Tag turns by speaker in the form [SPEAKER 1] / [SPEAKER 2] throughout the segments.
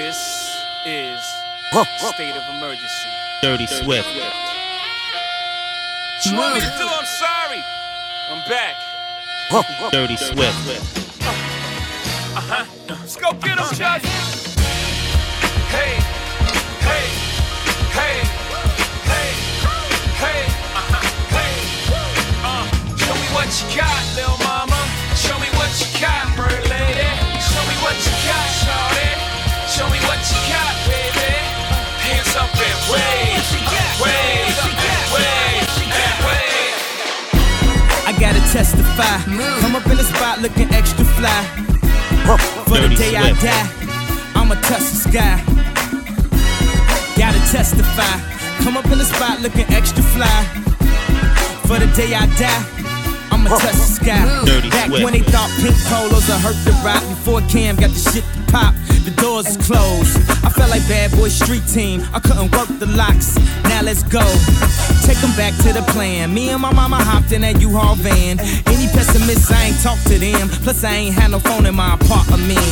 [SPEAKER 1] This is state of emergency.
[SPEAKER 2] Dirty Swift.
[SPEAKER 1] You want me to do? I'm sorry. I'm back.
[SPEAKER 2] Dirty Swift.
[SPEAKER 1] Uh-huh. Let's go get him, Chuck. Hey, hey, hey, hey, hey, uh-huh, hey. Uh, show me what you got, little mama. Show me what you got, bird
[SPEAKER 3] I gotta testify. Come up in the spot looking extra fly. For the day I die, I'ma touch the sky. Gotta testify. Come up in the spot looking extra fly. For the day I die, I'ma touch the sky. Back when they thought pink polos would hurt the Roc before Cam got the shit to pop. The doors is closed. I felt like bad boy street team. I couldn't work the locks. Now let's go. Take them back to the plan. Me and my mama hopped in that U-Haul van. Any pessimists, I ain't talk to them. Plus, I ain't had no phone in my apartment.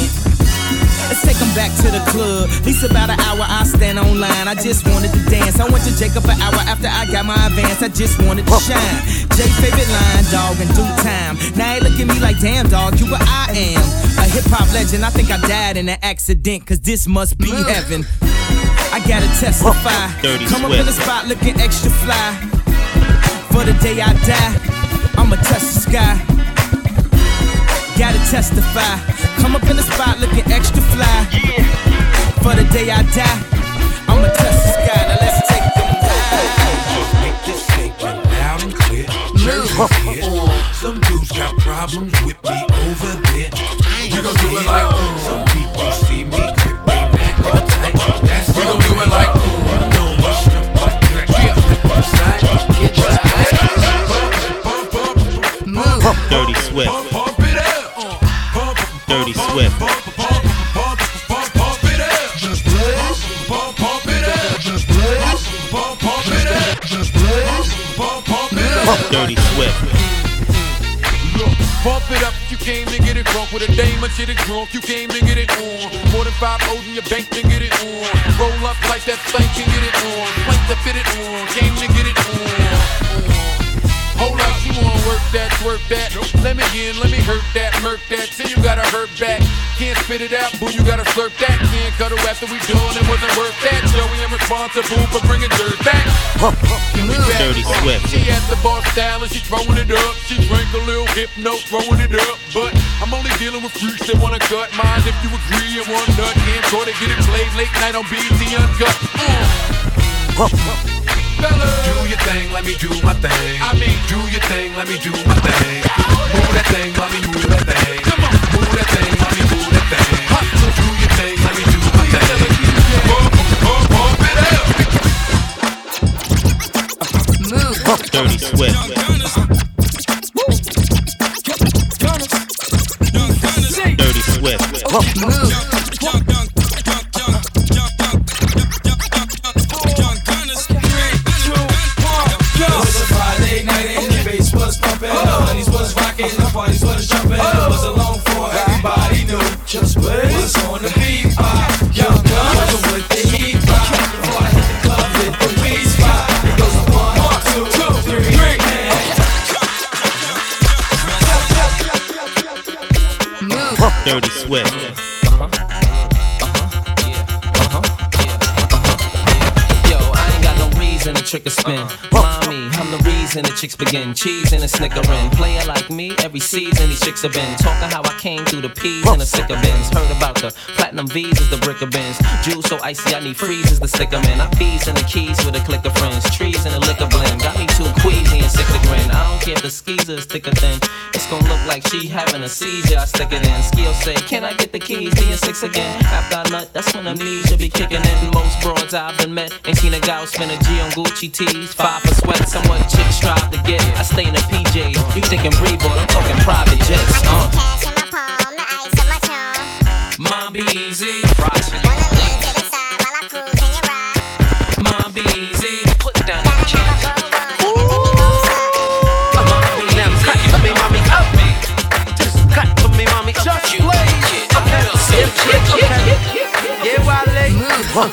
[SPEAKER 3] Let's take them back to the club. At least about an hour I stand online. I just wanted to dance. I went to Jacob an hour after I got my advance. I just wanted to shine. Jay favorite line, dog, in due time. Now they look at me like, damn, dog, you what I am. A hip hop legend. I think I died in an accident, cause this must be heaven. I gotta testify.
[SPEAKER 2] Dirty
[SPEAKER 3] Come up in the spot looking extra fly. For the day I die, I'ma touch the sky. Gotta testify. Come up in the spot looking extra fly. For the day I die, I'ma touch the sky. Now let's take them high.
[SPEAKER 4] Make this statement loud and clear. Jersey's here. Some dudes got problems with me over there. We gon' do it like ooh. Some people see me back. That's we gon' do it like ooh. You know my stuff like that. Yeah. Side, get your Pump, pump, pump,
[SPEAKER 2] Dirty Swift.
[SPEAKER 4] pump it up. Pump,
[SPEAKER 2] Dirty Swift.
[SPEAKER 4] pump, pump, pump, pump, pump it up. Just blaze. Pump, pump it up. Just blaze. Pump, pump it up. Pump, pump it up.
[SPEAKER 2] Dirty Swift.
[SPEAKER 5] Look, Pump it up, came to get it drunk with a dame and shit it drunk, you came to get it on. More than five O's in your bank to get it on. Roll up like that thing can get it on. Plank to fit it on, came to get it on. Wanna work that, twerk that. Let me in, let me hurt that, murk that. Till you gotta hurt back. Can't spit it out, boo, you gotta slurp that. Can't cut her after we done, it wasn't worth that. Joey, I'm responsible for bringing dirt back. Can we back
[SPEAKER 2] Dirty? Swift.
[SPEAKER 5] She at the bar style and she throwing it up. She drank a little hypno, throwing it up. But I'm only dealing with freaks that wanna cut mine. If you agree and one nut, can't try to get it played late night on BET Uncut. Uh. Fellas.
[SPEAKER 4] Do your thing, let me do my thing.
[SPEAKER 5] I mean-
[SPEAKER 4] do your thing, let me do my thing. Move that thing, let me move that thing.
[SPEAKER 5] Come on.
[SPEAKER 4] Move that thing, let me move that thing. Do your thing, let me do my thing. It up.
[SPEAKER 2] Dirty Swift. Dirty Swift.
[SPEAKER 6] It
[SPEAKER 7] I'm the chicks begin. Cheese and a snickering. Player like me, every season these chicks have been. Talking how I came through the P's and the sicker bins. Heard about the platinum V's is the brick of bins. Juice so icy, I need freezes to stick 'em in. I bees in the keys with a click of friends. Trees and a liquor blend. Got me too queasy and sick to grin. I don't care if the skeezer's thick or thin. It's gonna look like she having a seizure. I stick it in. Skill say, Can I get the keys? Being six again. After I nut, that's when amnesia be kicking in. Most broads I've been met ain't seen a gal spend a G on Gucci tees. Five for sweat, somewhat chicks strive to get. I stay in the PJs. You thinking Breeboy, I'm talking private jets. Uh.
[SPEAKER 8] Cash in my palm, the ice on my tongue.
[SPEAKER 7] Mom be easy. Roger.
[SPEAKER 8] Wanna lean to the side while I cruise in your ride.
[SPEAKER 7] Mom be easy. Put down the
[SPEAKER 8] Gotta
[SPEAKER 7] key.
[SPEAKER 8] have a roll on and make me go.
[SPEAKER 7] Mom be
[SPEAKER 9] Now cut for me, mommy. Just cut for me, mommy.
[SPEAKER 7] Just play it.
[SPEAKER 9] Okay. Yeah, yeah, yeah. Yeah, while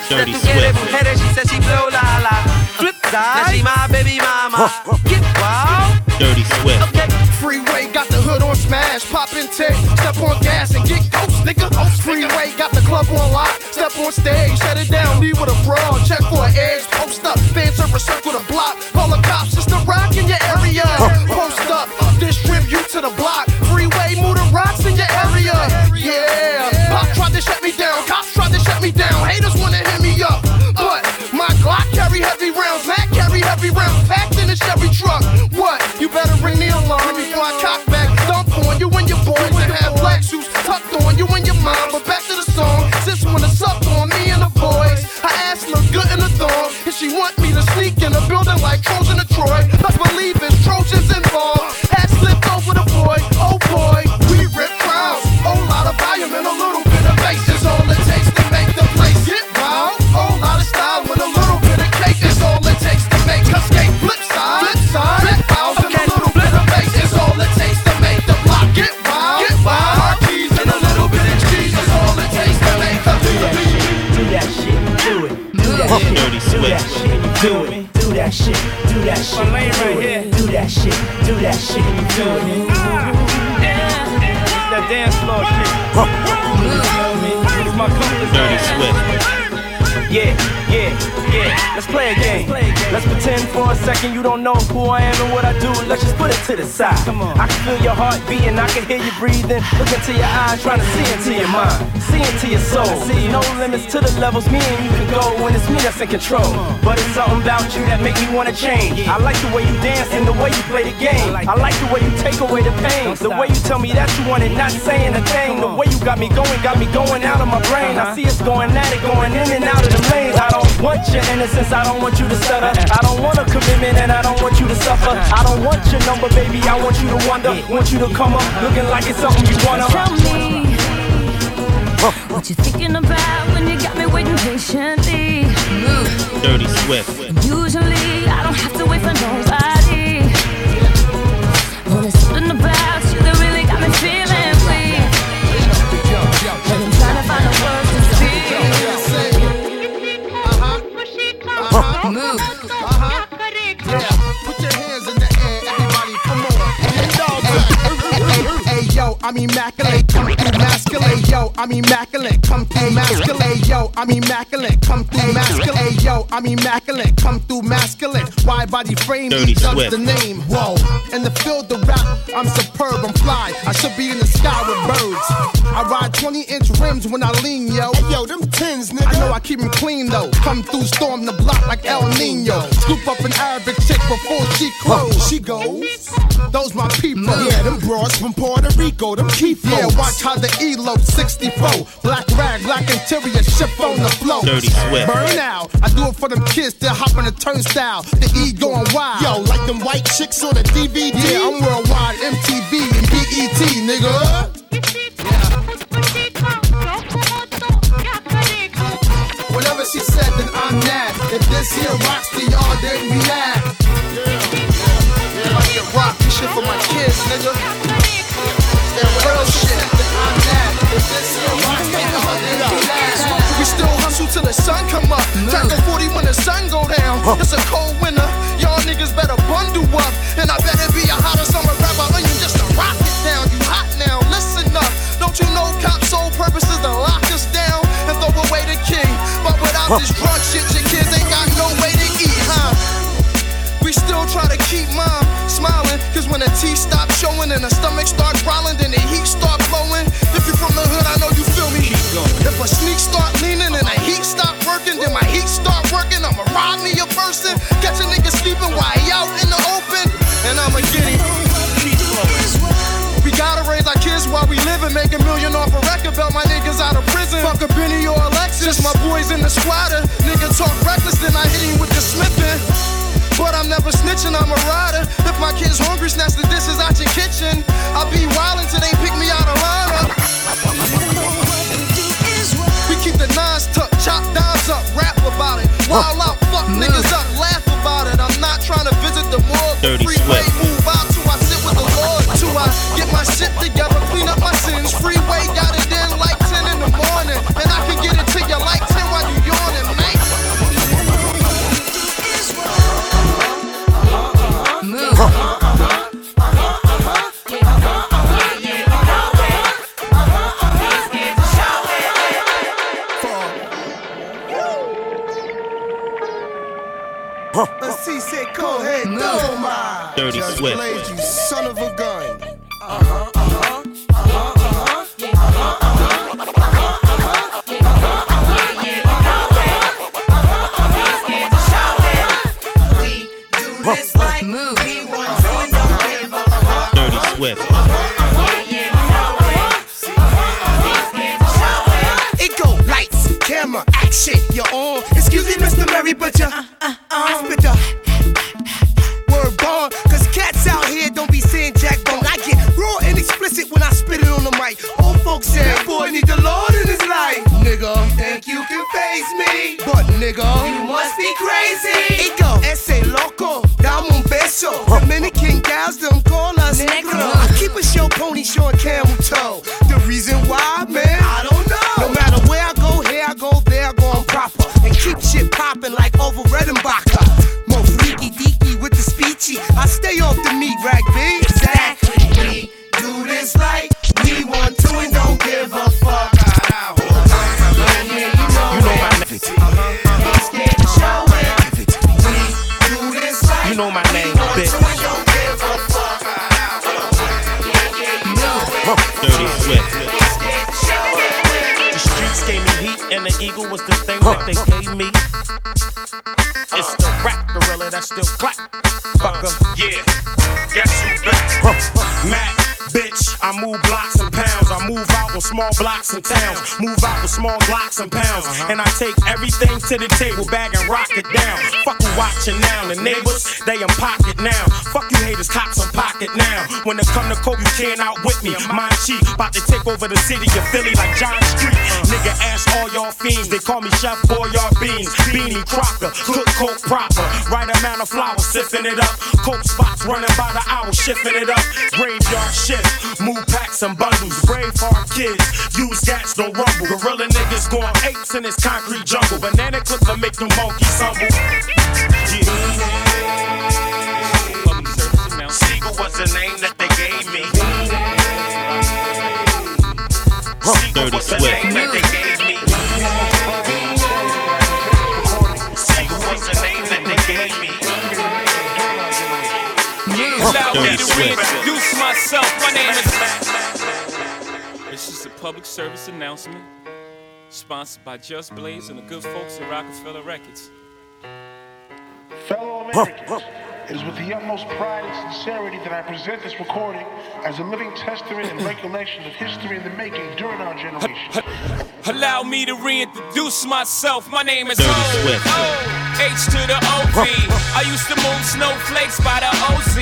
[SPEAKER 10] Dirty
[SPEAKER 7] Let get it
[SPEAKER 10] Swift.
[SPEAKER 7] from head she said she blow la la. Flip side, now she my baby mama. Get wild.
[SPEAKER 10] Dirty Swift.
[SPEAKER 7] Okay.
[SPEAKER 11] Freeway got the hood on smash, pop in tape, step on gas and get ghost, nigga. Freeway got the club on lock, step on stage, shut it down, leave with a brawl, check for an edge, post up, fans serve a circle the block, call the cops, it's the rock in your area. Post up, distribute to the block, freeway, move the rocks she want me to sneak in a building like Trojan to Troy.
[SPEAKER 12] Yeah, yeah, yeah. Let's play a game. Let's pretend for a second you don't know who I am and what I do. Let's just put it to the side.
[SPEAKER 3] Come on.
[SPEAKER 12] I can feel your heart beating, I can hear you breathing. Look into your eyes, trying to see into your mind, see into your soul. No limits to the levels me and you can go when it's me that's in control. But it's something about you that make me wanna change. I like the way you dance and the way you play the game. I like the way you take away the pain. The way you tell me that you want it, not saying a thing. The way you got me going, got me going out of my brain. I see us going at it, going in and out of the lanes. I don't want your innocence, I don't want you to stutter. I don't want a commitment and I don't want you to suffer. I don't want your number, baby, I want you to wonder. Want you to come up looking like it's something you wanna.
[SPEAKER 13] Tell me what you thinking about when you got me waiting patiently.
[SPEAKER 10] Dirty Swift.
[SPEAKER 13] Usually I don't have to wait for nobody. But there's something about you that really got me feeling weak. And I'm trying to find the words to speak.
[SPEAKER 11] Put your hands in the air, everybody, come on. Hey, hey, yo, I'm immaculate, come through masculate, yo, I'm immaculate, come through masculate, yo, I'm immaculate, come through masculine. hey, yo, I'm immaculate, come through masculine. Wide body frame,
[SPEAKER 10] Dirty
[SPEAKER 11] E the name. Whoa, in the field of rap, I'm superb, I'm fly. I should be in the sky with birds. I ride 20 inch rims when I lean, yo. yo, them tins, nigga. I know I keep them clean though. Come through, storm the block like El Nino. Scoop up an Arabic chick before she close. She goes. Those my people. Yeah, them broads from Puerto Rico, them keep Yeah, watch how the elope 64. Black rag, black interior, ship on the flow.
[SPEAKER 10] Dirty Swift.
[SPEAKER 11] Burn out. I do it for them kids that hop on the turnstile. The E going wild. Yo, like them white chicks on the DVD. Yeah, I'm worldwide, MTV and BET, nigga. Whatever she said, then I'm mad. If this here rocks to y'all, then we laugh. Like it rock, this shit for my kids, nigga. That real shit, then I'm mad. We still hustle till the sun come up. Crack a 40 when the sun go down. It's a cold winter. Y'all niggas better bundle up. And I better be a hotter summer rapper onion just to rock it down. You hot now, listen up. Don't you know cops' sole purpose is to lock us down and throw away the key? But without this drug shit, your kids ain't got no way to eat, huh? We still try to keep mom smiling. Cause when the teeth stop showing and the stomach start growling, then the me a person. Catch a nigga sleeping while he out in the open. And I'ma get him. We gotta raise our kids while we live and make a million off a record belt. My niggas out of prison. Fuck a Benny or Alexis. My boys in the squatter. Nigga talk reckless, then I hit him with the smithing. But I'm never snitching, I'm a rider. If my kid's hungry, snatch the dishes out your kitchen. I'll be wildin' till they pick me out of lineup. We keep the nines tucked, chop dimes up, rap about it. Wild out, fuck niggas morgue. Crazy. It go, ese loco, dame un beso. Oh. Dominican gals, them call us negro. I keep a show pony showing camel
[SPEAKER 14] small blocks and towns. Move out with small blocks and pounds. And I take everything to the table, bag and rock it down. Watching now. The neighbors, they in pocket now. Fuck you haters, cops in pocket now. When it come to coke, you can't outwit me. My cheap, about to take over the city of Philly like John Street. Nigga, ask all y'all fiends. They call me Chef Boyard Beans. Beanie Crocker, cook coke proper. Right amount of flour, sipping it up. Coke spots running by the hour, shifting it up. Graveyard shift, move packs and bundles. Brave hard kids, use gats, don't rumble. Gorilla niggas going apes in this concrete jungle. Banana clip to make them monkeys humble.
[SPEAKER 10] Dirty
[SPEAKER 1] to
[SPEAKER 10] Swift.
[SPEAKER 1] reintroduce myself. My name is This is a public service announcement sponsored by Just Blaze and the good folks at Rockefeller Records.
[SPEAKER 15] Fellow Americans, it is with the utmost pride and sincerity that I present this recording as a living testament and recollection of history in the making during our generation.
[SPEAKER 1] Allow me to reintroduce myself. My name is
[SPEAKER 10] Dirty
[SPEAKER 1] O.
[SPEAKER 10] Swift.
[SPEAKER 1] O. H to the OV. I used to move snowflakes by the OZ.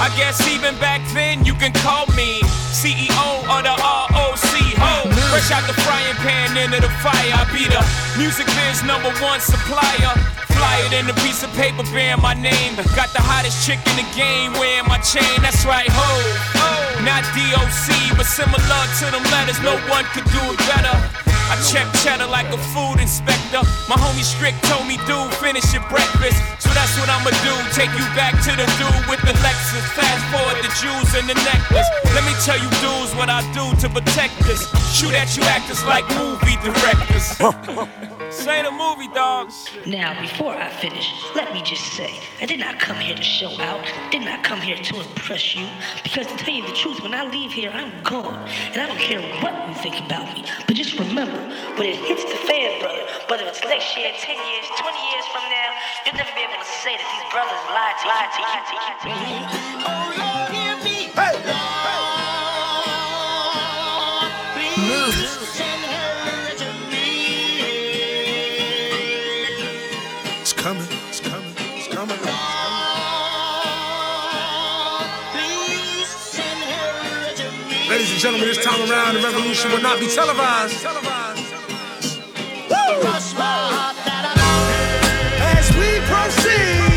[SPEAKER 1] I guess even back then you can call me CEO of the ROC. Ho. Fresh out the frying pan into the fire. I be the music biz number one supplier. Flyer than a piece of paper bearing my name. Got the hottest chick in the game wearing my chain. That's right, ho. Not DOC, but similar to them letters. No one could do it better. I check cheddar like a food inspector. My homie Strick told me, dude, finish your breakfast. So that's what I'ma do. Take you back to the dude with the Lexus. Fast forward the jewels and the necklace. Let me tell you, dudes, what I do to protect this. Shoot at you actors like movie directors. Say the movie, dogs.
[SPEAKER 16] Now, before I finish, let me just say, I did not come here to show out, did not come here to impress you, because to tell you the truth, when I leave here, I'm gone, and I don't care what you think about me. But just remember, when it hits the fan, brother, whether it's next year, 10 years, 20 years from now, you'll never be able to say that these brothers lied to lied to you, to you, to you. Oh, Lord, hear me. Hey.
[SPEAKER 11] It's Ladies and gentlemen, this time around, the revolution will not be televised. As we proceed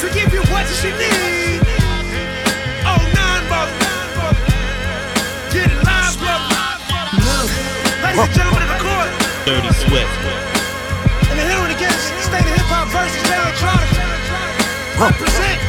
[SPEAKER 11] to give you what you need. Oh, nine, brother. Get it live, brother. Ladies and gentlemen of the court,
[SPEAKER 10] Dirty Swift.
[SPEAKER 11] and the hearing against state of hip hop versus electronic. Represent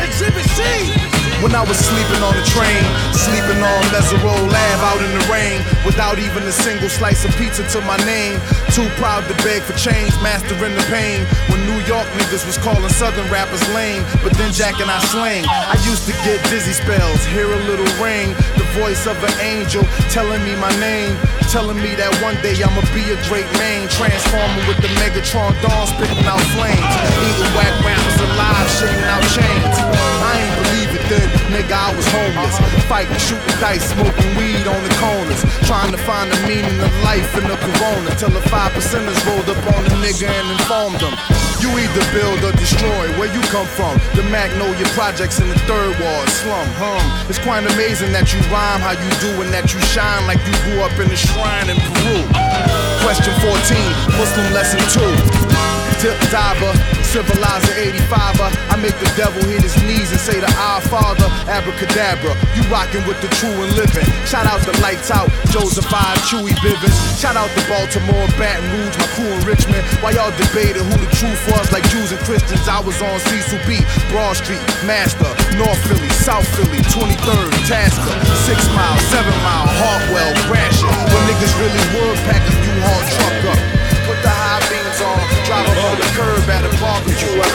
[SPEAKER 11] Exhibit C.
[SPEAKER 17] When I was sleeping on the train, sleeping on Mesero Lab out in the rain without even a single slice of pizza to my name. Too proud to beg for change, mastering the pain. When New York niggas was calling Southern rappers lame, but then Jack and I slang. I used to get dizzy spells, hear a little ring, the voice of an angel telling me my name, telling me that one day I'ma be a great man, transforming with the Megatron dawn spitting out flames, eating whack rappers alive, shitting out chains. Then, nigga, I was homeless, fighting, shooting dice, smoking weed on the corners, trying to find the meaning of life in the corona, till the five percenters rolled up on the nigga and informed them. You either build or destroy. Where you come from? The Magnolia Projects in the third ward slum. Hum. It's quite amazing that you rhyme how you do and that you shine like you grew up in a shrine in Peru. Question 14, Muslim lesson 2. Tip diver, civilizer 85er. I make the devil hit his knees and say to our father, abracadabra. You rockin' with the true and living. Shout out the lights out, Joseph I, Chewy Bivens. Shout out the Baltimore, Baton Rouge, my crew in Richmond. While y'all debated who the truth was, like Jews and Christians, I was on Cecil B, Broad Street, Master, North Philly, South Philly, 23rd, Tasker, 6 Mile, 7 Mile, Hartwell, crashing. When niggas really would pack a U-Haul truck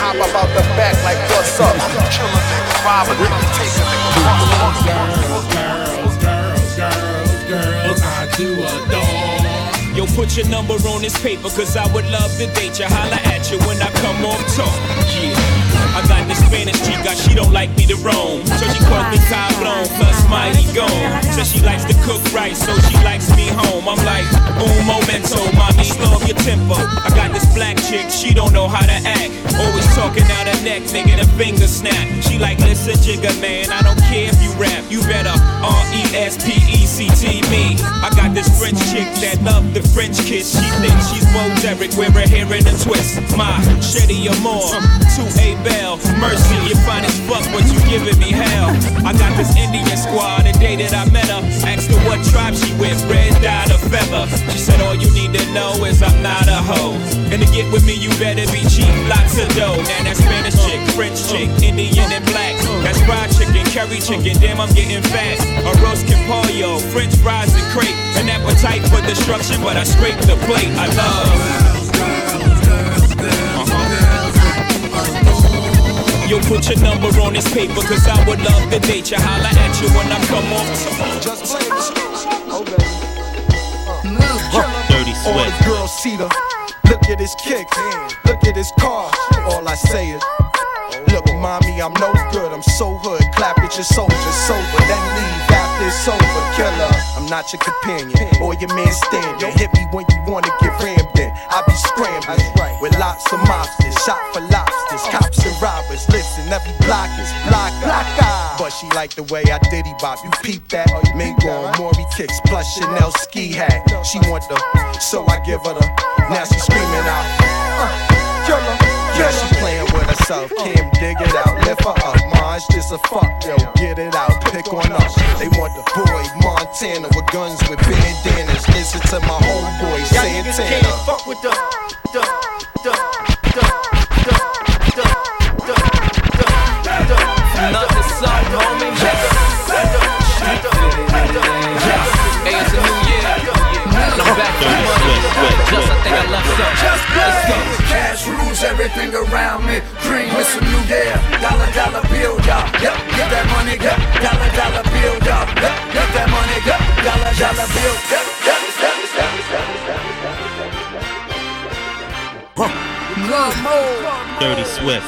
[SPEAKER 17] hop about the back like what's up? I'm a killer nigga, robber take a girls, girls, girls,
[SPEAKER 1] girls, girls, I do adore. Yo, put your number on this paper, cause I would love to date you. Holla at you when I come off talk. Yeah. I got this Spanish chica, she don't like me to roam. So she calls me Cablon, plus mighty gone. Says she likes to cook right, so she likes me home. I'm like, un momento, mommy, slow your tempo. I got this black chick, she don't know how to act. Always talking out her neck, making a finger snap. She like, listen, Jigga man, I don't care if you rap. You better R E S P E C T me. I got this French chick that love the French kiss. She thinks she's Bo Derek, wear her hair in a twist. My Shetty Amore, 2A Bell, Mercy, you fine as fuck, but you giving me hell. I got this Indian squad, the day that I met her. Asked her what tribe she with, red dot or feather. She said, All you need to know is I'm not a hoe. And to get with me, you better be cheap, lots of dough. Now that Spanish chick, French chick, Indian and black. That's fried chicken, curry chicken, damn, I'm getting fat. A roast pollo, French fries and crepe. An appetite for destruction, but I scrape the plate. I love. Uh-huh. Yo, put your number on this paper, cause I would love to date you. Holla at you when I come off. Just play
[SPEAKER 10] Dirty
[SPEAKER 11] All the
[SPEAKER 10] Swift.
[SPEAKER 11] girls see the look at his kicks, look at his car. All I say is, look, mommy, I'm no good. I'm so hood. Clap at your soldiers sober, then leave after it's over. Killer, I'm not your companion or your man standing. Hit me when you wanna get rammed in. I be scrambling with lots of mobsters, shot for lobsters, cops and robbers. Listen, every block is block, block. But she like the way I diddy bop. You peep that? Mingo on Maury kicks plus Chanel ski hat. She want the, so I give her the. Now she screaming out, uh, killer. Yeah, she playing with herself. Kim, dig it out, lift her up. Mine's just a fuck, yo. Get it out, pick on us. They want the boy Montana with guns with bandanas. Listen to my homeboy Santana.
[SPEAKER 7] Can't fuck with the, the, the, the, the, the, the, the, Nothing something, homie. Hey, it's a new year. And I'm back for money. Just I think I left some. Let's go.
[SPEAKER 18] Cash rules everything around me. Dream it's a new year. Dollar, dollar bill, y'all. Yep, get that money, yep. Dollar, dollar bill, y'all. Yep, get that money, yep. Dollar, dollar bill, yep.
[SPEAKER 11] Love mode.
[SPEAKER 10] Dirty Swift.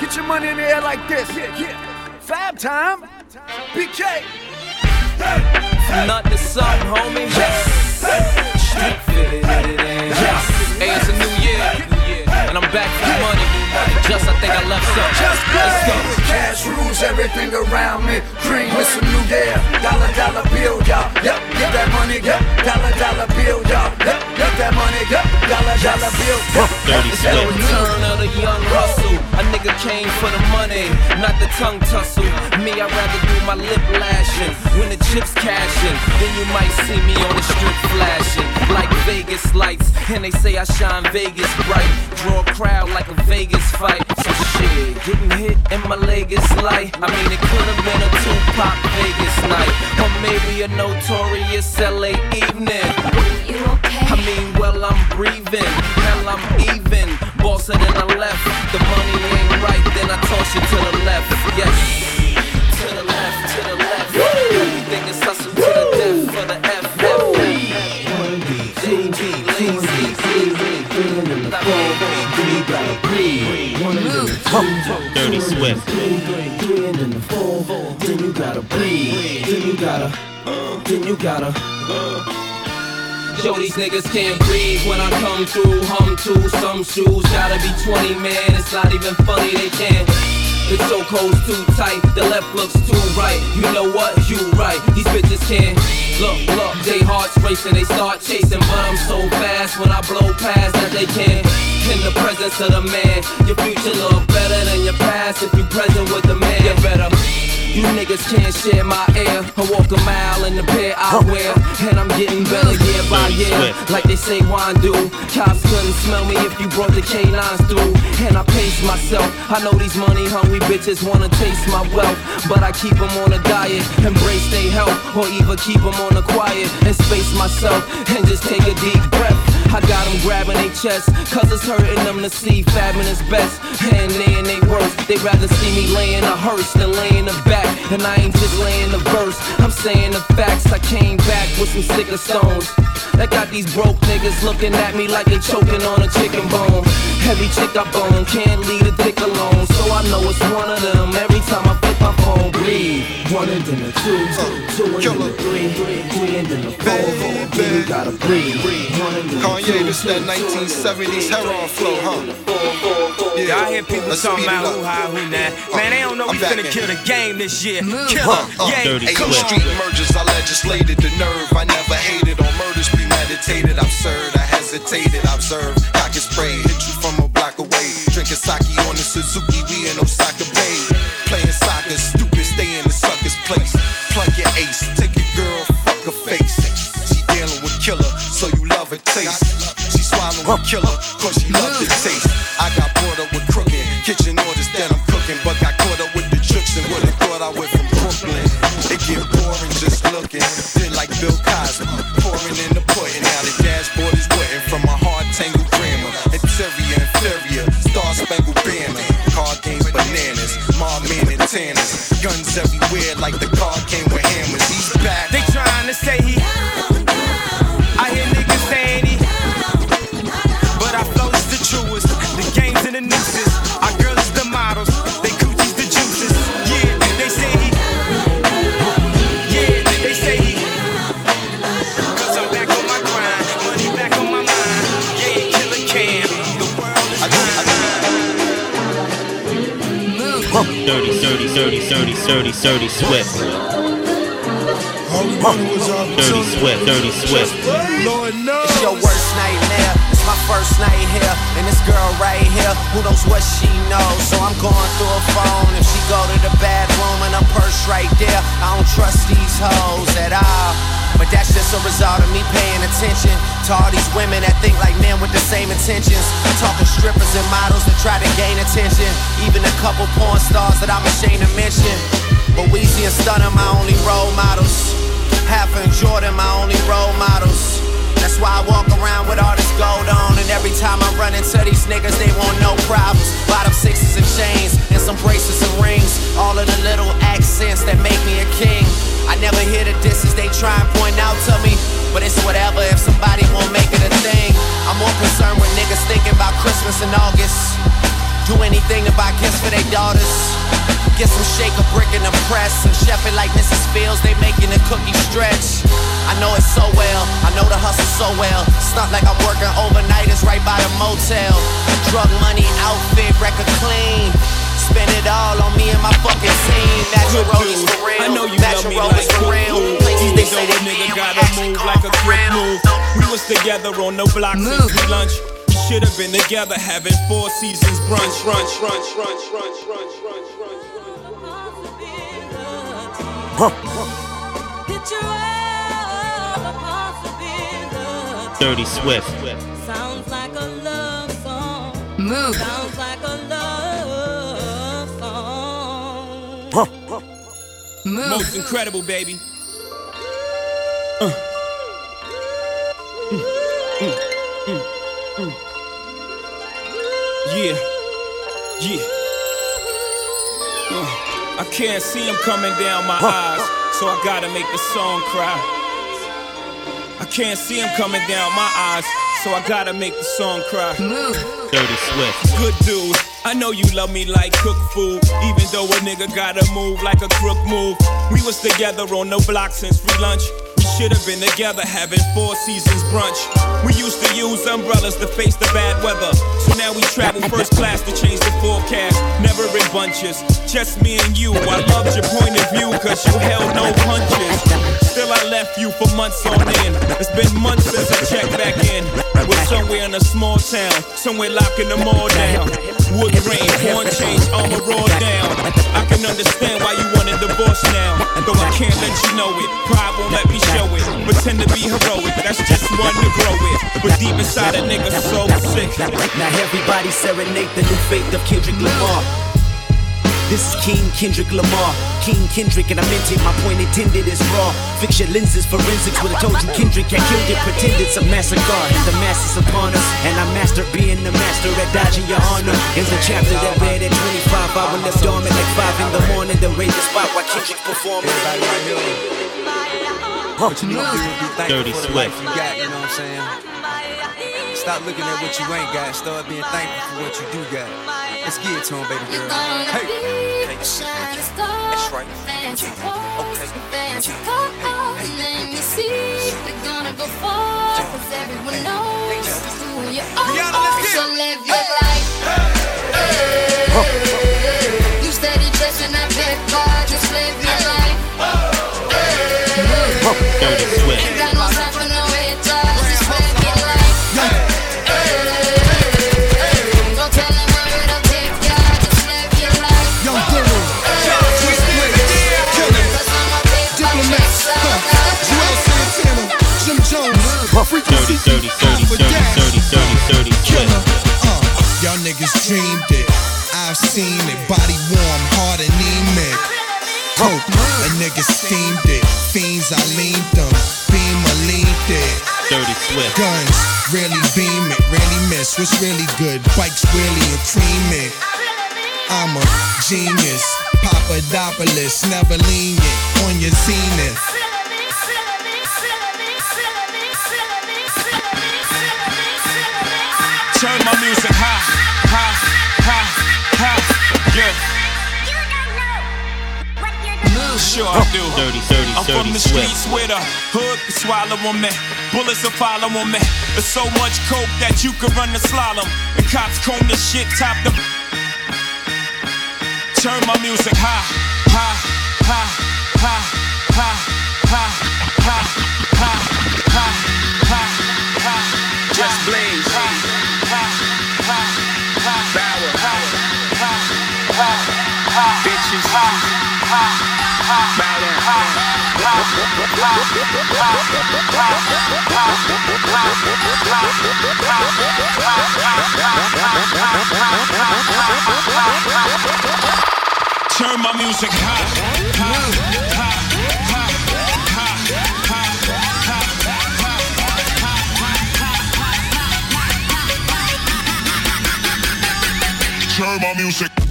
[SPEAKER 11] Get your money in the air like this. Yeah, yeah. Fab time. BK.
[SPEAKER 7] Nothing something, homie. Street fitted it in. Hey, it's a new year. And I'm back for money. Just I think I left some. Let's go.
[SPEAKER 18] Cash rules everything around me. Dream it's a new year. Dollar, dollar bill, y'all. Yep, get that money, yep. Dollar, dollar bill, y'all. Yep, get that money, yep. Dollar, dollar bill, yep.
[SPEAKER 10] Dirty
[SPEAKER 7] It's the return of the young hustle. A nigga came for the money, not the tongue tussle. Me, I'd rather do my lip lashing. When the chips cashing, then you might see me on the street flashing. Like Vegas lights, and they say I shine Vegas bright. Draw a crowd like a Vegas fight. So Shit, getting hit and my leg is light. I mean, it could have been a Tupac Vegas night, or maybe a notorious LA evening. You okay? I mean, well, I'm breathing, hell, I'm even. Bossing in the left, the money ain't right, then I toss you to the left. Yes,
[SPEAKER 17] Dirty Swift.
[SPEAKER 19] Then you gotta breathe. Then you gotta. Then you gotta.
[SPEAKER 7] Yo, these niggas can't breathe when I come through. Hum to some shoes, gotta be 20, man. It's not even funny, they can't. The chokehold's too tight, the left looks too right. You know what? You right. These bitches can't. Look, look, they hearts racing, they start chasing, but I'm so fast when I blow past that they can't. In the presence of the man, your future look better than your past if you present with the man. You better. You niggas can't share my air. I walk a mile in the pair I wear, and I'm getting better year by year. Like they say, wine do. Cops couldn't smell me if you brought the canines through. And I pace myself. I know these money hungry bitches wanna taste my wealth, but I keep them on a diet, embrace their health, or even keep them on the quiet and space myself and just take a deep breath. I got them grabbing their chest, cause it's hurting them to see fabbing is best. And they and they worst, they rather see me laying a hearse than laying a back. And I ain't just laying the verse, I'm saying the facts. I came back with some sicker stones. That got these broke niggas looking at me like they choking on a chicken bone. Heavy chick I bone, can't leave a dick alone. So I know it's one of them every time I my phone. Breathe.
[SPEAKER 19] One and then the two, two and then the three, three and then the four, four. Then you gotta breathe. One and then the
[SPEAKER 20] Kanye, this that 1970s heroin flow, huh?
[SPEAKER 3] Yeah, I hear people
[SPEAKER 20] Let's
[SPEAKER 3] talking about
[SPEAKER 20] up.
[SPEAKER 3] who high, who nah. Man, they don't know we
[SPEAKER 20] back
[SPEAKER 3] finna
[SPEAKER 20] in.
[SPEAKER 3] kill the game this year. Kill
[SPEAKER 20] Huh,
[SPEAKER 3] them.
[SPEAKER 20] uh,
[SPEAKER 3] Yeah,
[SPEAKER 20] Eight
[SPEAKER 3] come on.
[SPEAKER 20] street mergers, I legislated the nerve. I never hated on murders premeditated. Absurd, I hesitated, observed. Cock and spray, hit you from a block away. Drinking sake on the Suzuki, we in Osaka Bay. Playing soccer, stupid, stay in the sucker's place. Plug your ace, take your girl, fuck her face. She dealing with killer, so you love her taste. She swallowing killer, cause she love spangled. Card game bananas, mob men and tanners. Guns everywhere like the car came with hammers. He's back.
[SPEAKER 3] They trying to say he.
[SPEAKER 17] Dirty, dirty, dirty, dirty, dirty, dirty Swift. Dirty Swift, dirty Swift.
[SPEAKER 9] Lord knows. It's your worst nightmare. It's my first night here. And this girl right here, who knows what she knows. So I'm going through her phone. If she go to the bathroom and her purse right there, I don't trust these hoes at all. But that's just a result of me paying attention to all these women that think like men with the same intentions. Talking strippers and models that try to gain attention. Couple porn stars that I'm ashamed to mention. But Weezy and Stunner, my only role models. Hov and Jordan, my only role models. That's why I walk around with all this gold on. And every time I run into these niggas, they want no problems. Bottom sixes and chains, and some bracelets and rings. All of the little accents that make me a king. I never hear the disses they try and point out to me. But it's whatever if somebody won't make it a thing. I'm more concerned with niggas thinking about Christmas in August. Do anything to buy gifts for their daughters. Get some shake a brick in the press and chef it like Mrs. Fields. They making the cookie stretch. I know it so well. I know the hustle so well. It's not like I'm working overnight. It's right by the motel. Drug money, outfit, record clean. Spend it all on me and my fucking team. Natural is for real.
[SPEAKER 3] I know you love me
[SPEAKER 9] Natural
[SPEAKER 3] like
[SPEAKER 9] is for
[SPEAKER 3] cool
[SPEAKER 9] real.
[SPEAKER 3] food.
[SPEAKER 9] Places they
[SPEAKER 3] though
[SPEAKER 9] say
[SPEAKER 3] a
[SPEAKER 9] they
[SPEAKER 3] nigga
[SPEAKER 9] feel
[SPEAKER 3] gotta move like a
[SPEAKER 9] for
[SPEAKER 3] quick move. We was together on the block since we lunch. Should have been together having four seasons brunch, brunch, brunch, brunch, brunch, brunch, brunch, brunch, brunch.
[SPEAKER 17] Dirty Swift.
[SPEAKER 21] Move.
[SPEAKER 1] Most incredible, baby. Yeah, yeah. Uh, I can't see him coming down my eyes, so I gotta make the song cry. I can't see him coming down my eyes, so I gotta make the song cry.
[SPEAKER 11] Dirty Swift.
[SPEAKER 1] Good dude. I know you love me like cook food, even though a nigga gotta move like a crook move. We was together on the block since free lunch. Should have been together having four seasons brunch. We used to use umbrellas to face the bad weather. So now we travel first class to change the forecast. Never in bunches, just me and you. I loved your point of view, cause you held no punches. Still, I left you for months on end. It's been months since I checked back in. We're somewhere in a small town, somewhere locking them all down. Wood grain, horn change, armor roll down. I can understand why you want a divorce now. Though I can't let you know it. Pride won't let me show it. Pretend to be heroic, that's just one to grow it. But deep inside a nigga so sick.
[SPEAKER 6] Now everybody serenade the new faith of Kendrick Lamar. This is King Kendrick Lamar. King Kendrick, and I meant it, my point intended is raw. Fix your lenses, forensics would have told you Kendrick had killed it. Pretend it's a massacre. The mass is upon us, and I master being the master at dodging your honor. In the chapter that read at 25, I will live dormant like 5 in the morning. The raid the spot while Kendrick performing.
[SPEAKER 22] But you know, people be thankful
[SPEAKER 11] Dirty
[SPEAKER 22] for the life
[SPEAKER 11] Swift.
[SPEAKER 22] you got, you know what I'm saying? Stop looking at what you ain't got, start being thankful for what you do got. Let's get to him, baby girl. Hey. hey. That's right.
[SPEAKER 13] Yeah. Okay. Hey. We're gonna go far, cause everyone knows who you are. Rihanna, let's get. So live your life. Hey. You steady big just live your life.
[SPEAKER 11] Hey. Hey. Hey. Hey. Hey. Hey.
[SPEAKER 17] 30,
[SPEAKER 11] 30,
[SPEAKER 17] Uh, y'all niggas dreamed it. I've seen it. Body warm, heart anemic. Coke, a nigga steamed it. Fiends, I leaned them. Beam, leaned it.
[SPEAKER 11] Dirty Swift.
[SPEAKER 17] Guns, really beam it. Really miss. What's really good? Bikes, really a it. I'm a genius. Papadopoulos, never lenient. On your zenith.
[SPEAKER 1] My music high, high, high, high. Yeah. Sure I do.
[SPEAKER 11] Dirty, dirty,
[SPEAKER 1] I'm from
[SPEAKER 11] dirty
[SPEAKER 1] the
[SPEAKER 11] Swift.
[SPEAKER 1] streets where the hood can swallow on me. Bullets will follow on me. There's so much coke that you could run the slalom. And cops comb the shit top the. Turn my music high, high, high, high, Turn my music high.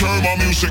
[SPEAKER 23] Turn my music.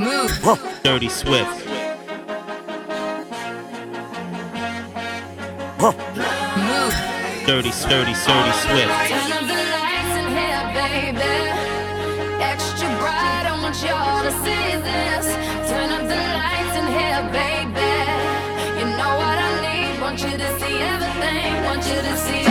[SPEAKER 23] tryna
[SPEAKER 10] Dirty Swift. Move. Dirty, sturdy, sturdy Swift.
[SPEAKER 13] Turn up the lights in here, baby. Extra bright, I want y'all to see this. Turn up the lights in here, baby. You know what I need. Want you to see everything. Want you to see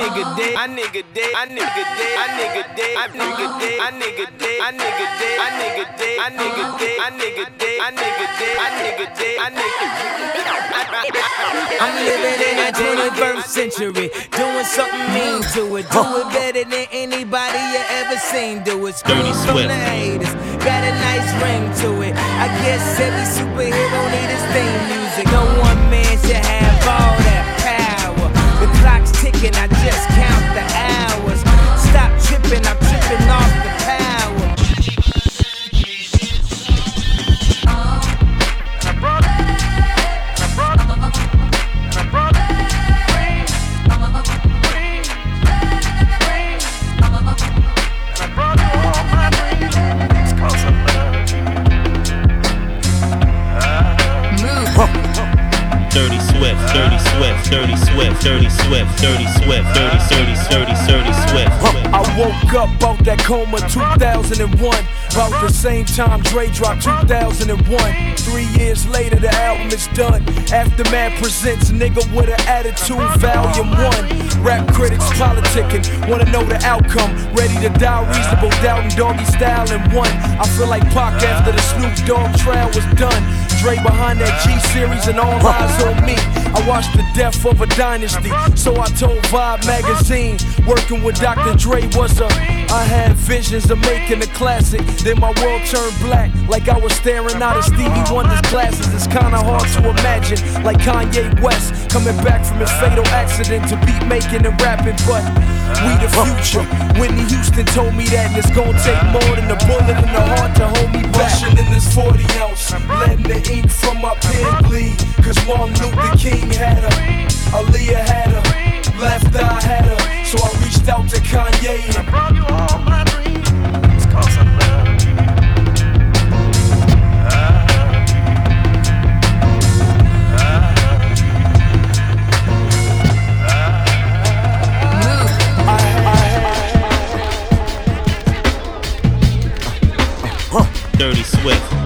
[SPEAKER 3] dead. I nigga dead. I nigga dead. I nigga dead. I nigga dead. I nigga dead. I nigga dead. I nigga dead. I nigga dead. I nigga dead. I nigga dead. I nigga dead. I nigga dead. I nigga I'm living in the 21st century, doing something mean to it. Do it better than anybody you ever seen. Do it. Screw
[SPEAKER 10] Dirty
[SPEAKER 3] from
[SPEAKER 10] Swift.
[SPEAKER 3] the haters. Got a nice ring to it. I guess every superhero need his theme music. No one man ticking, I just count
[SPEAKER 10] Dirty Swift, Dirty Swift, Dirty Swift, Dirty, Dirty, Dirty, Dirty, Swift.
[SPEAKER 12] I woke up out that coma 2001.
[SPEAKER 24] About the same time Dre dropped 2001. Three years later, the album is done. Aftermath presents Nigga with an Attitude, Volume 1. Rap critics politicking, wanna know the outcome. Ready to die, reasonable doubt, and doggy style in one. I feel like Pac after the Snoop Dogg trial was done. Dre behind that G series and all eyes on me. I watched the death of a dynasty, so I told Vibe magazine. Working with Dr. Dre was a. I had visions of making a classic. Then my world turned black, like I was staring out of Stevie Wonder's glasses. It's kinda hard to imagine, like Kanye West coming back from his fatal accident to beat making and rapping. But we the future. Whitney Houston told me that, and it's gonna take more than a bullet in the heart to hold me back. Rushing in this 40 ounce, letting the ink from my pen bleed. Cause Martin Luther King had her, Aaliyah had her, left eye had her. So I reached out to Kanye and brought you all my dreams. Cause I love
[SPEAKER 10] Dirty Swift.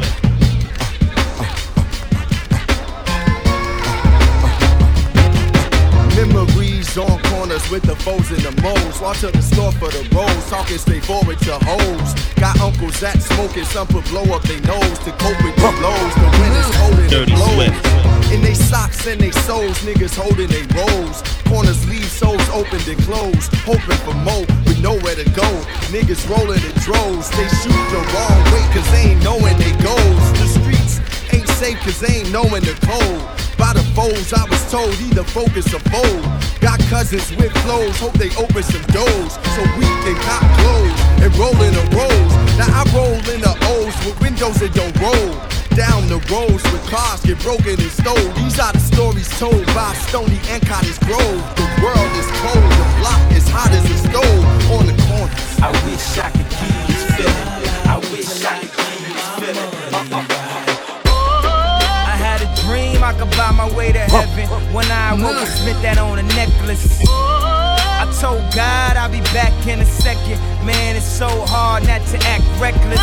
[SPEAKER 17] Corners with the foes and the moles. Walk to the store for the rolls, talking straight forward to hoes. Got uncles that smoking, some put blow up their nose to cope with the blows. The wind and
[SPEAKER 10] Dirty
[SPEAKER 17] it blows. In they socks and they soles, niggas holding they rolls. Corners leave souls opened and closed, hoping for more with nowhere to go. Niggas rolling in droves, they shoot the wrong way cause they ain't knowing they goals. The streets ain't safe cause they ain't knowing the code. By the foes, I was told either focus or fold. Got cousins with flows, hope they open some doors. So we can cop clothes and roll in the rolls. Now I roll in the O's with windows that don't roll. Down the roads with cars get broken and stole. These are the stories told by Stony and Cottage Grove. The world is cold, the block is hot as a stove on the corner.
[SPEAKER 6] I wish I could you this feeling. I wish I could you this feeling.
[SPEAKER 3] A dream I could buy my way to heaven. When I woke and spent that on a necklace. I told God I'll be back in a second. Man, it's so hard not to act reckless.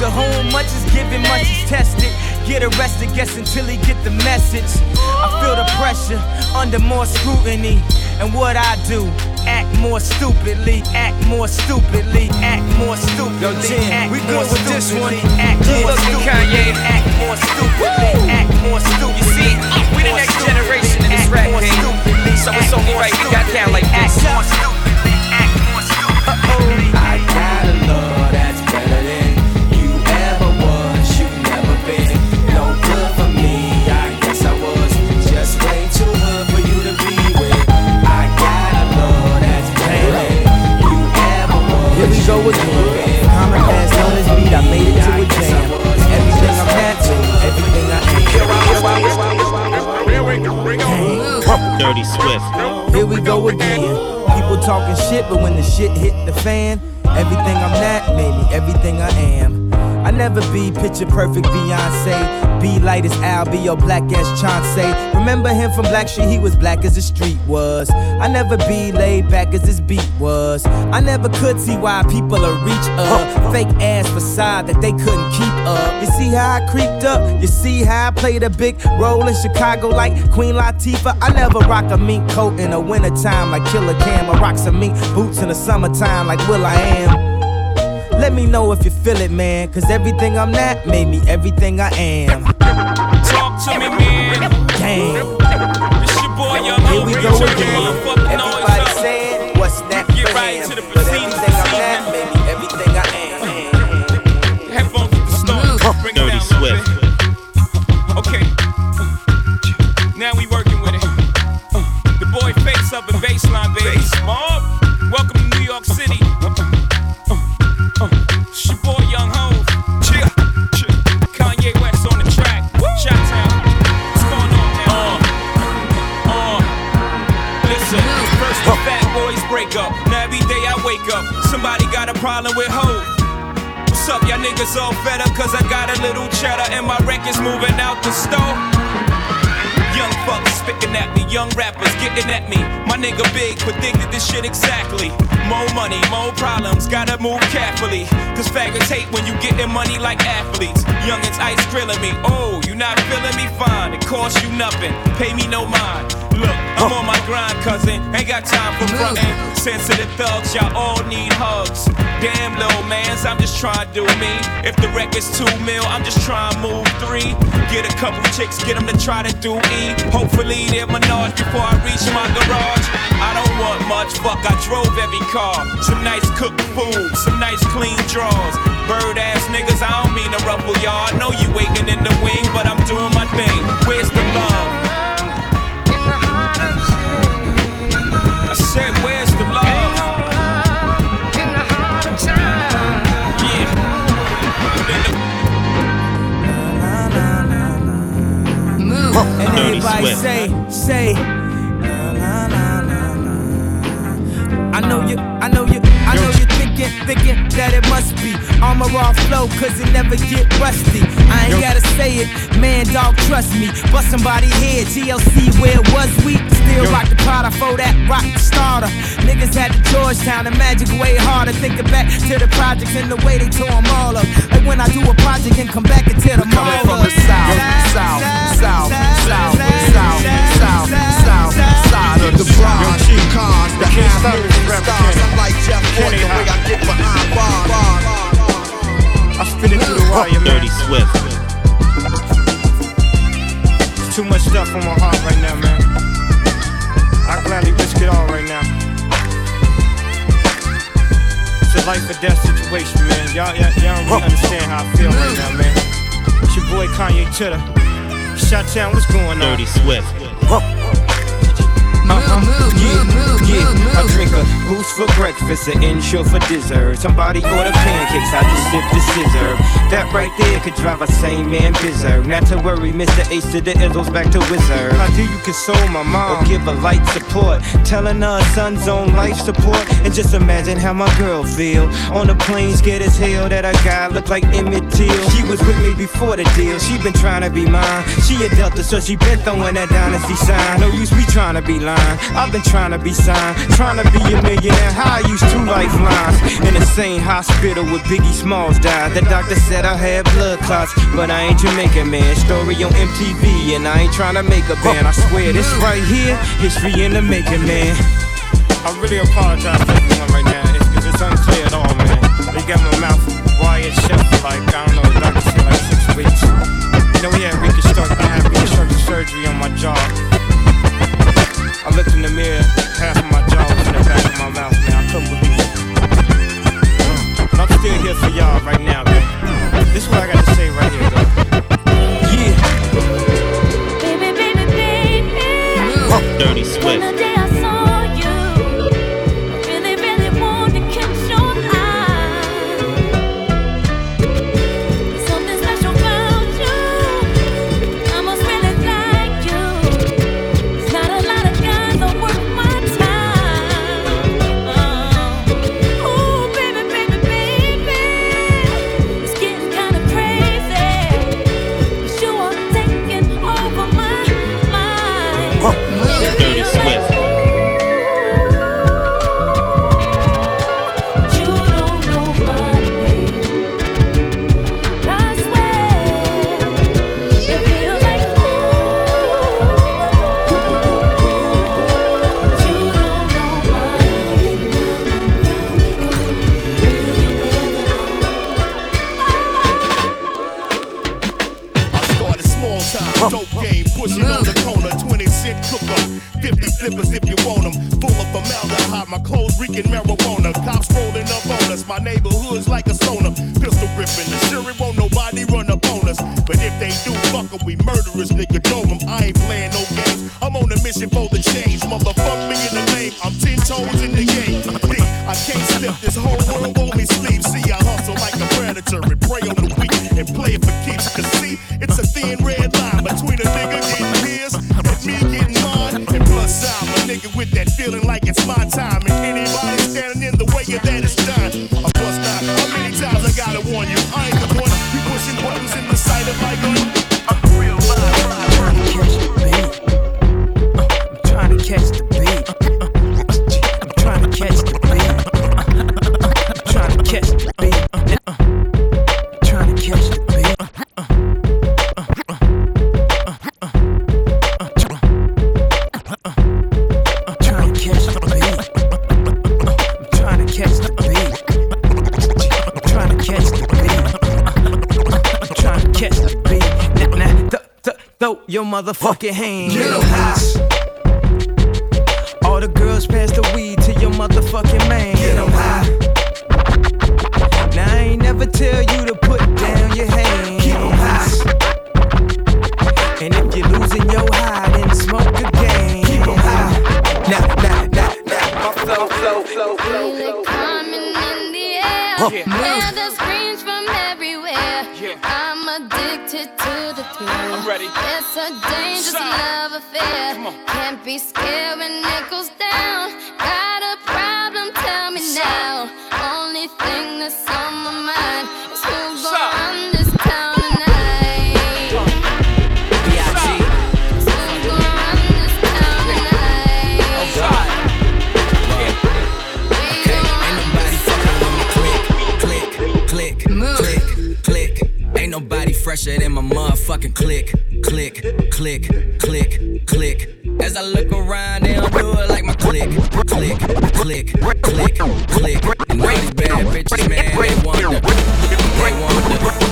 [SPEAKER 3] To whom much is given, much is tested. Get arrested, guess until he get the message. I feel the pressure under more scrutiny. And what I do, act more stupidly, act more stupidly, act more stupidly.
[SPEAKER 7] Yo, Jen,
[SPEAKER 3] act
[SPEAKER 7] we good with this one.
[SPEAKER 3] stupidly, Act
[SPEAKER 7] Yeah.
[SPEAKER 3] more
[SPEAKER 7] Look
[SPEAKER 3] stupidly,
[SPEAKER 7] Kanye.
[SPEAKER 3] act more stupidly, act more stupidly.
[SPEAKER 7] You see, we the next generation in this rap game. So it's only right we got down like this.
[SPEAKER 6] I got a love that's better than was.
[SPEAKER 3] Here we go again. Common pass on this beat, I made it to a jam. Everything I'm natural, everything I am.
[SPEAKER 10] Dirty Swift.
[SPEAKER 3] Here we go again. People talking shit, but when the shit hit the fan, everything I'm not made me everything I am. I never be picture perfect Beyonce. Be light as Al, be your black as Chauncey. Remember him from Black Street, he was black as the street was. I never be laid back as this beat was. I never could see why people are reach up. fake ass facade that they couldn't keep up. You see how I creeped up? You see how I played a big role in Chicago like Queen Latifah? I never rock a mink coat in the wintertime like Killer Cam. I rock some mink boots in the summertime like Will I Am. Let me know if you feel it, man. Cause everything I'm not made me everything I am.
[SPEAKER 1] Talk to me, man.
[SPEAKER 3] Damn.
[SPEAKER 1] It's your boy, Young
[SPEAKER 3] Here we go again. Everybody saying what's that
[SPEAKER 1] Get right into the problem with hope. What's up, y'all niggas all fed up? Cause I got a little cheddar and my record's moving out the store. Young fuckers spitting at me, young rappers getting at me. My nigga Big predicted this shit exactly. More money, more problems, gotta move carefully. Cause faggots hate when you getting money like athletes. Youngins ice grilling me, oh, you not feeling me? Fine, it costs you nothing, pay me no mind. Look, I'm on my grind, cousin, ain't got time for frontin'. Sensitive thugs, y'all all need hugs. Damn, little mans, I'm just trying to do me. If the record's two mil, I'm just trying to move three. Get a couple chicks, get them to try to do E. Hopefully they're menage before I reach my garage. I don't want much, fuck, I drove every car. Some nice cooked food, some nice clean drawers. Bird ass niggas, I don't mean to ruffle y'all. I know you waiting in the wing, but I'm doing my thing. Where's the love? Said, where's the love?
[SPEAKER 25] And
[SPEAKER 10] Dirty
[SPEAKER 25] everybody
[SPEAKER 10] Swift.
[SPEAKER 25] say, say. I know you, I know you, I know you thinking, thinking that it must be armor off flow, cause it never get rusty. I ain't gotta say it, man, dog, trust me. Bust somebody head, GLC where was weak. Still rock the Prada for that rock starter. Niggas had the Georgetown, the magic way harder. Thinking back to the projects and the way they tore them all up. Like when I do a project and come back and tear them all up.
[SPEAKER 17] from the south, south, south, south, south, south, south, side of the Bronx. Cars, the half-million stars. I'm like Jeff Ford, the way I get behind bars.
[SPEAKER 26] I spit it through the wire, man.
[SPEAKER 10] Dirty Swift.
[SPEAKER 26] Too much stuff on my heart right now, man. I gladly risk it all right now. It's a life or death situation, man. Y'all, y'all, y'all don't really understand how I feel right now, man. It's your boy Kanye Chitter. Shot Town, what's going on?
[SPEAKER 10] Dirty Swift.
[SPEAKER 3] Uh-huh. Yeah, yeah. I drink a boost for breakfast, an insure for dessert. Somebody order pancakes, I just sip the scissor. That right there could drive a sane man berserk. Not to worry, Mr. Ace to the Izzles back to Wizard.
[SPEAKER 26] How do you console my mom?
[SPEAKER 3] Or give a light support, telling her son's on life support. And just imagine how my girl feel on the plane, scared as hell that a guy looked like Emmett Till. She was with me before the deal. She been trying to be mine. She a Delta, so she been throwing that dynasty sign. No use me trying to be lying. I've been trying to be signed, trying to be a millionaire. How I used two lifelines in the same hospital where Biggie Smalls died. The doctor said I had blood clots, but I ain't Jamaican man. Story on MTV, and I ain't trying to make a band. I swear this right here, history in the making, man.
[SPEAKER 26] I really apologize to everyone right now if it's unclear at all, man. They got my mouth wired shut for like, I don't know, doctor said like six weeks. You know, yeah, reconstruct, I had reconstructive surgery on my jaw. I looked in the mirror, half of my jaw was in the back of my mouth, man. I couldn't believe it. Mm. But I'm still here for y'all right now, man. This is what I got to say right here, though. Yeah.
[SPEAKER 27] Baby, baby, baby.
[SPEAKER 10] Dirty
[SPEAKER 27] When
[SPEAKER 10] Swift.
[SPEAKER 28] Pushing on the corner, 20 cent cooker, 50 flippers if you want them, full of formaldehyde, my clothes reeking marijuana, cops rolling up on us, my neighborhood's like a sauna, pistol ripping, the sure won't nobody run up on us, but if they do, fuck 'em, we murderers, nigga, know 'em, I ain't playing no games, I'm on a mission for the change, motherfuck me in the name, I'm 10 toes in the game, I can't slip, this whole world on me sleep, see I hustle like a predator and prey on the weak, and play it for keeps, nigga with that feeling like it's my time. And anybody standing in the way of that is done. A plus nine. How many times I gotta warn you? I
[SPEAKER 3] your motherfucking hands. Get 'em high. All the girls pass the weed to your motherfucking man. Get 'em high. Now I ain't never tell you
[SPEAKER 29] ready.
[SPEAKER 1] It's a dangerous
[SPEAKER 29] Sign.
[SPEAKER 1] love affair. Can't be scared when it goes down. Got a problem? Tell me now. Only thing that's on my mind is who's gonna run this town tonight.
[SPEAKER 3] B.I.G.
[SPEAKER 1] Who's gonna run this town tonight?
[SPEAKER 3] Oh God. Click, click, click, click. Ain't nobody fresher than my motherfucking click, click, click, click, click. As I look around, they don't do it like my click, click, click, click, click. And all these bad bitches, man, they wonder, they. B.I.G.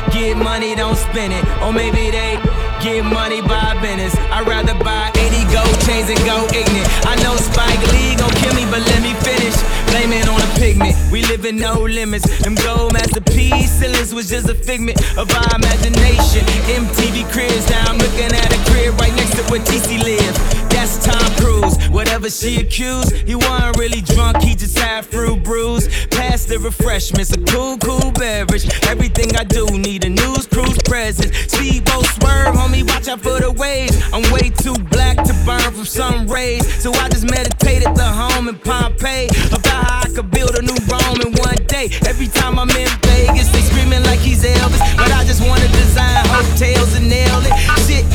[SPEAKER 3] get money, don't spend it. Or maybe they get money by business. I'd rather buy 80 gold chains and go ignorant. I know Spike Lee gon' kill me, but let me finish. Blame it on a pigment. We live in no limits. Them gold masterpiece ceilings was just a figment of our imagination. MTV cribs, now I'm looking at a crib right next to where TC lives. That's Tom Cruise. Whatever she accused, he wasn't really drunk, he just had fruit brews. Pass the refreshments, a cool, cool beverage. Everything I do need a news cruise presence. Speedboat swerve, homie, watch out for the waves. I'm way too black to burn from sun rays, so I just meditate at the home in Pompeii about how I could build a new Rome in one day. Every time I'm in Vegas, they screaming like he's Elvis, but I just wanna design hotels and nail it. Shit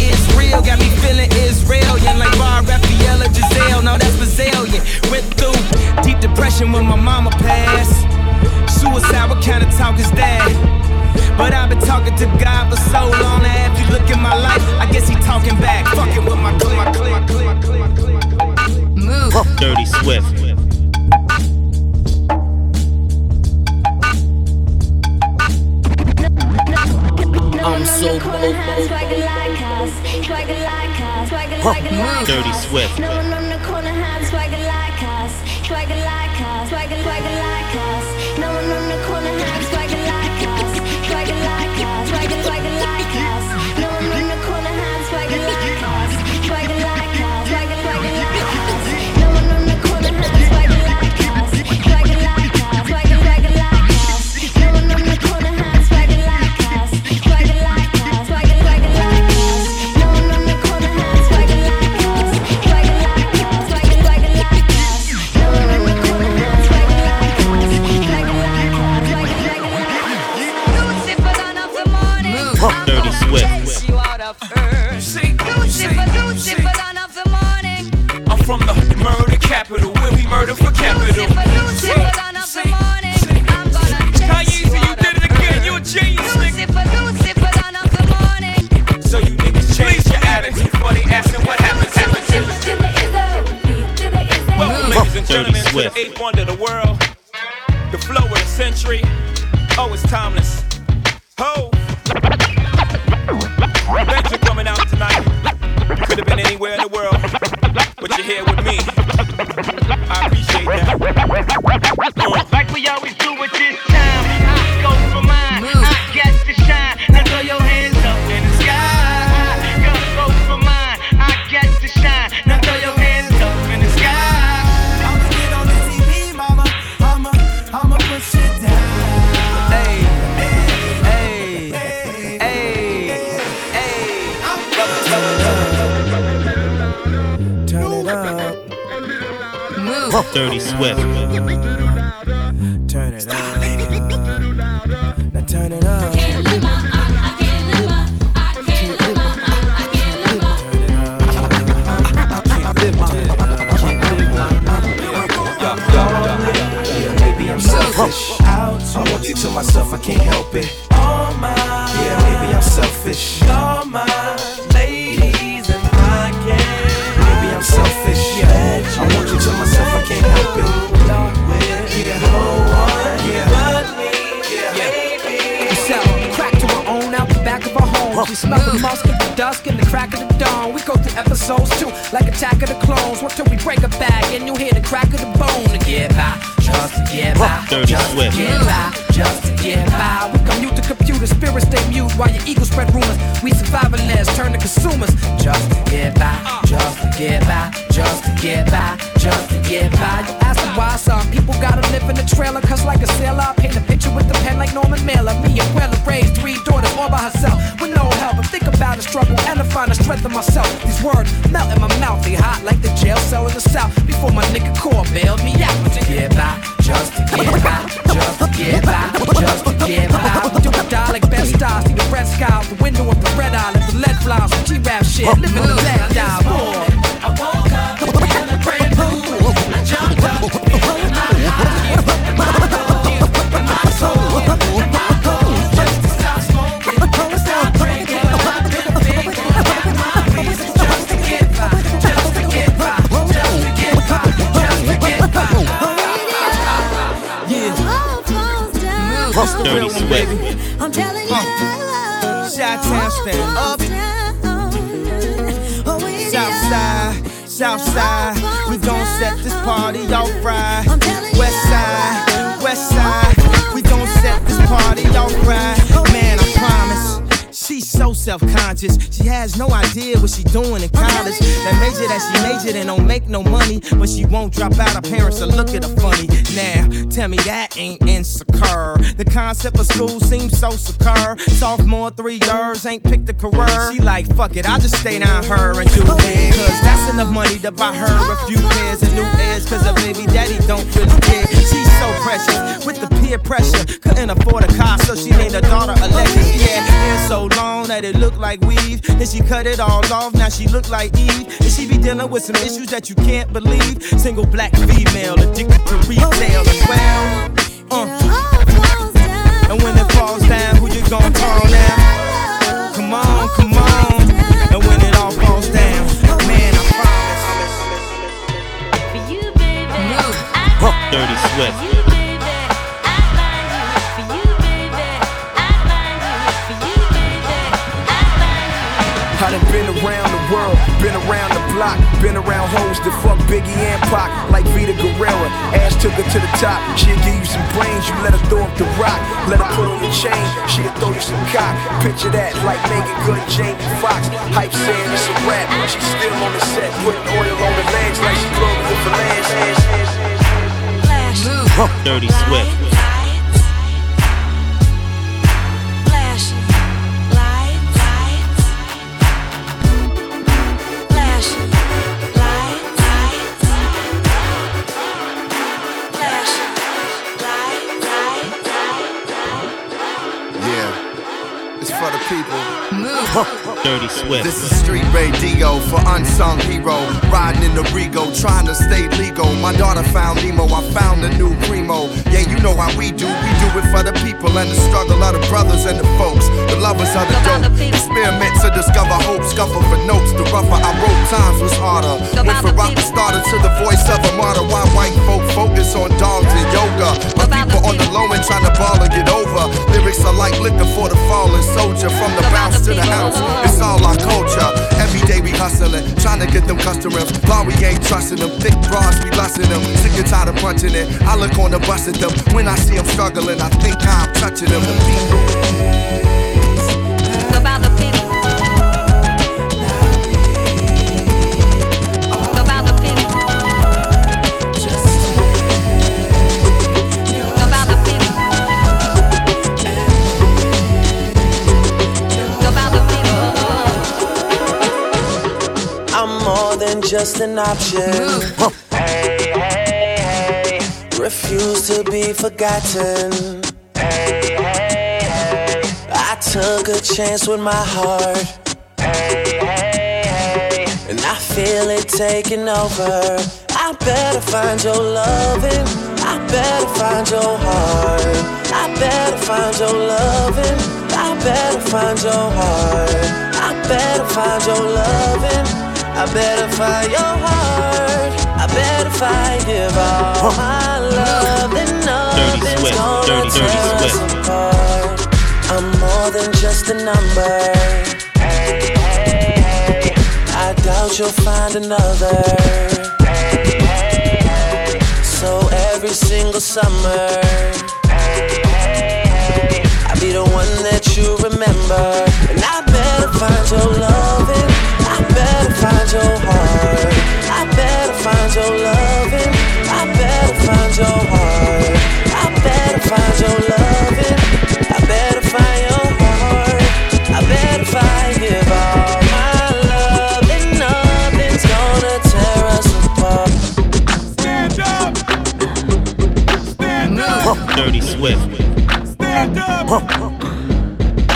[SPEAKER 13] Dirty
[SPEAKER 1] Like
[SPEAKER 29] we
[SPEAKER 12] always do
[SPEAKER 13] Dirty Swift.
[SPEAKER 10] Turn it up. Now turn it up.
[SPEAKER 30] I want you to myself, I can't help
[SPEAKER 31] smell the musk of the dusk and the crack of the dawn. We go through episodes too, like Attack of the Clones. One till we break a bag and you hear the crack of the bone to get by, just to get by, just to get by, just to get by. We commute the computer, spirits stay mute while your ego spread rumors. We survivalists turn to consumers, just to get by, just to get by, just to get by, just to get by. You ask why some people gotta live in the trailer, cause like a sailor, I paint a picture with the pen like Norman Mailer. Me and Weller raised three daughters all by herself with no help. And think about the struggle and to find the strength in myself. These words melt in my mouth, they hot like the jail cell in the south. Before my nigga core bailed me out to get by, just to get by, just to get by, just to get by. Do or die like best stars, see the red sky out the window of the red eye, let the lead some G-rap shit, living the lifestyle. Boy.
[SPEAKER 3] South. We gon' set this party off right. West side, west side. We gon' set this party off right. Man, I promise. She's so self-conscious. She has no idea what she doing in college. That major that she majored in don't make no money, but she won't drop out. Her parents will look at her funny. Now, tell me that ain't insecure. The concept of school seems so secure. Sophomore three years ain't picked a career. She like, fuck it, I'll just stay down her and do it. Cause that's enough money to buy her a few pairs of new ears. Cause her baby daddy don't really care. She's so precious with the peer pressure. Couldn't afford a car, so she named her daughter Alexis. Yeah, hair so long that it looked like weave. Then she cut it all off, now she look like Eve. And she be dealing with some issues that you can't believe. Single black female, addicted to retail as well. Uh. And when it falls down, who you gon' call now? Come on, come on. And when it all falls down, man, I promise.
[SPEAKER 10] Dirty Swift.
[SPEAKER 24] Around the world, been around the block, been around hoes that fuck Biggie and Pac, like Vita Guerrera. Ash took her to the top, she'll give you some brains, you let her throw up the rock, let her put on your chain, she'll throw you some cock. Picture that, like Megan Good, Jamie Foxx. Hype saying it's a rap, she's still on the set, putting oil on the legs like she Gloria for lands.
[SPEAKER 10] Dirty Swift.
[SPEAKER 17] People.
[SPEAKER 10] Dirty Swift.
[SPEAKER 17] This is street radio for unsung hero. Riding in the Rego, trying to stay legal. My daughter found Nemo, I found a new primo. Yeah, you know how we do. We do it for the people and the struggle of the brothers and the folks. The lovers of the dope. Experiment to discover hope. Scuffle for notes. The rougher I wrote, times was harder. Went from rock starter to the voice of a martyr. Why white folk focus on dogs and yoga. My people on the low end trying to ball and get over. Lyrics are like liquor for the fallen soldier. From the bounce to the house, it's all our culture. Every day we hustling, trying to get them customers. While we ain't trusting them, thick bras, we lusting them. Sick and tired of punching it. I look on the bus at them. When I see them struggling, I think I'm touching them.
[SPEAKER 30] More than just an option. Hey, hey, hey. Refuse to be forgotten. Hey, hey, hey. I took a chance with my heart. Hey, hey, hey. And I feel it taking over. I better find your loving. I better find your heart. I I better find your loving. I better find your heart. I better find your loving. I better find your heart. I better find give all my love. Then nothing's
[SPEAKER 10] Swift,
[SPEAKER 30] gonna
[SPEAKER 10] Dirty, Dirty
[SPEAKER 30] us
[SPEAKER 10] Swift.
[SPEAKER 30] apart. I'm more than just a number. Hey, hey, hey. I doubt you'll find another. Hey, hey, hey. So every single summer, hey, hey, hey. I'll be the one that you remember. And I better find your loving. I better find your heart. I better find your loving. I better find your heart. I better find your loving. I better find your heart. I better find give all my love. And nothing's gonna tear us apart.
[SPEAKER 1] Stand up. Stand up.
[SPEAKER 10] Dirty Swift.
[SPEAKER 1] Stand up.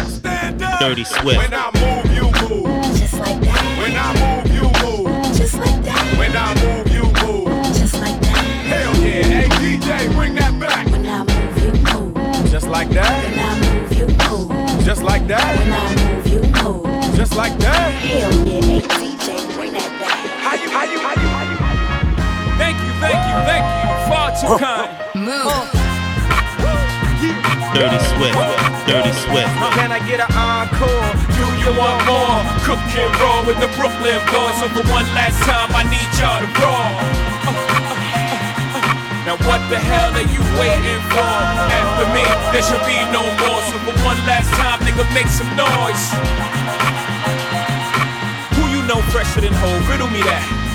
[SPEAKER 1] Stand up.
[SPEAKER 10] Dirty Swift.
[SPEAKER 1] When I move, you move. Just like that. When I move, you move. Just like that. When I move, you move. Just like that. Hell yeah. Hey DJ, bring that back. When I move, you move.
[SPEAKER 24] Just like that.
[SPEAKER 1] When I move, you move.
[SPEAKER 24] Just like that.
[SPEAKER 1] When I move, you move.
[SPEAKER 24] Just like that.
[SPEAKER 1] Hell yeah. Hey DJ, bring that back. How you, how you, how you, how you? Thank you, thank you, thank you. Far too kind. Move.
[SPEAKER 10] Dirty Swift. Dirty Swift.
[SPEAKER 24] Can I get an encore?
[SPEAKER 1] Do you want more? Cook and roll with the Brooklyn boys. So for one last time, I need y'all to roll. Now what the hell are you waiting for? After me, there should be no more. So for one last time, nigga, make some noise. Who you know fresher than Ho? Riddle me that.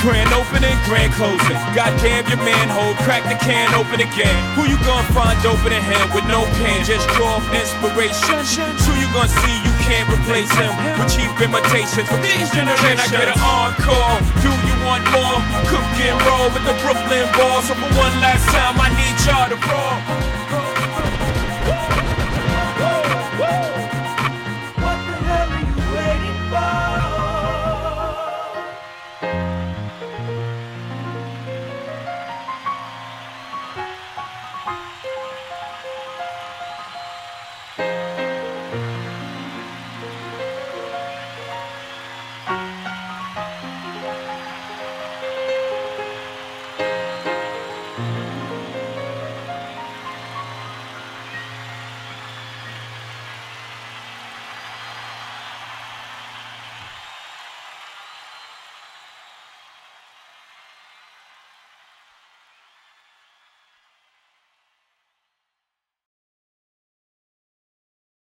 [SPEAKER 1] Grand opening, grand closing. Goddamn your manhole, crack the can open again. Who you gonna find open in him with no pen? Just draw inspiration. Who you gonna see you can't replace him with cheap imitations from these generations? Can I get an encore? Do you want more? Cook and roll with the Brooklyn balls. So for one last time, I need y'all to roll.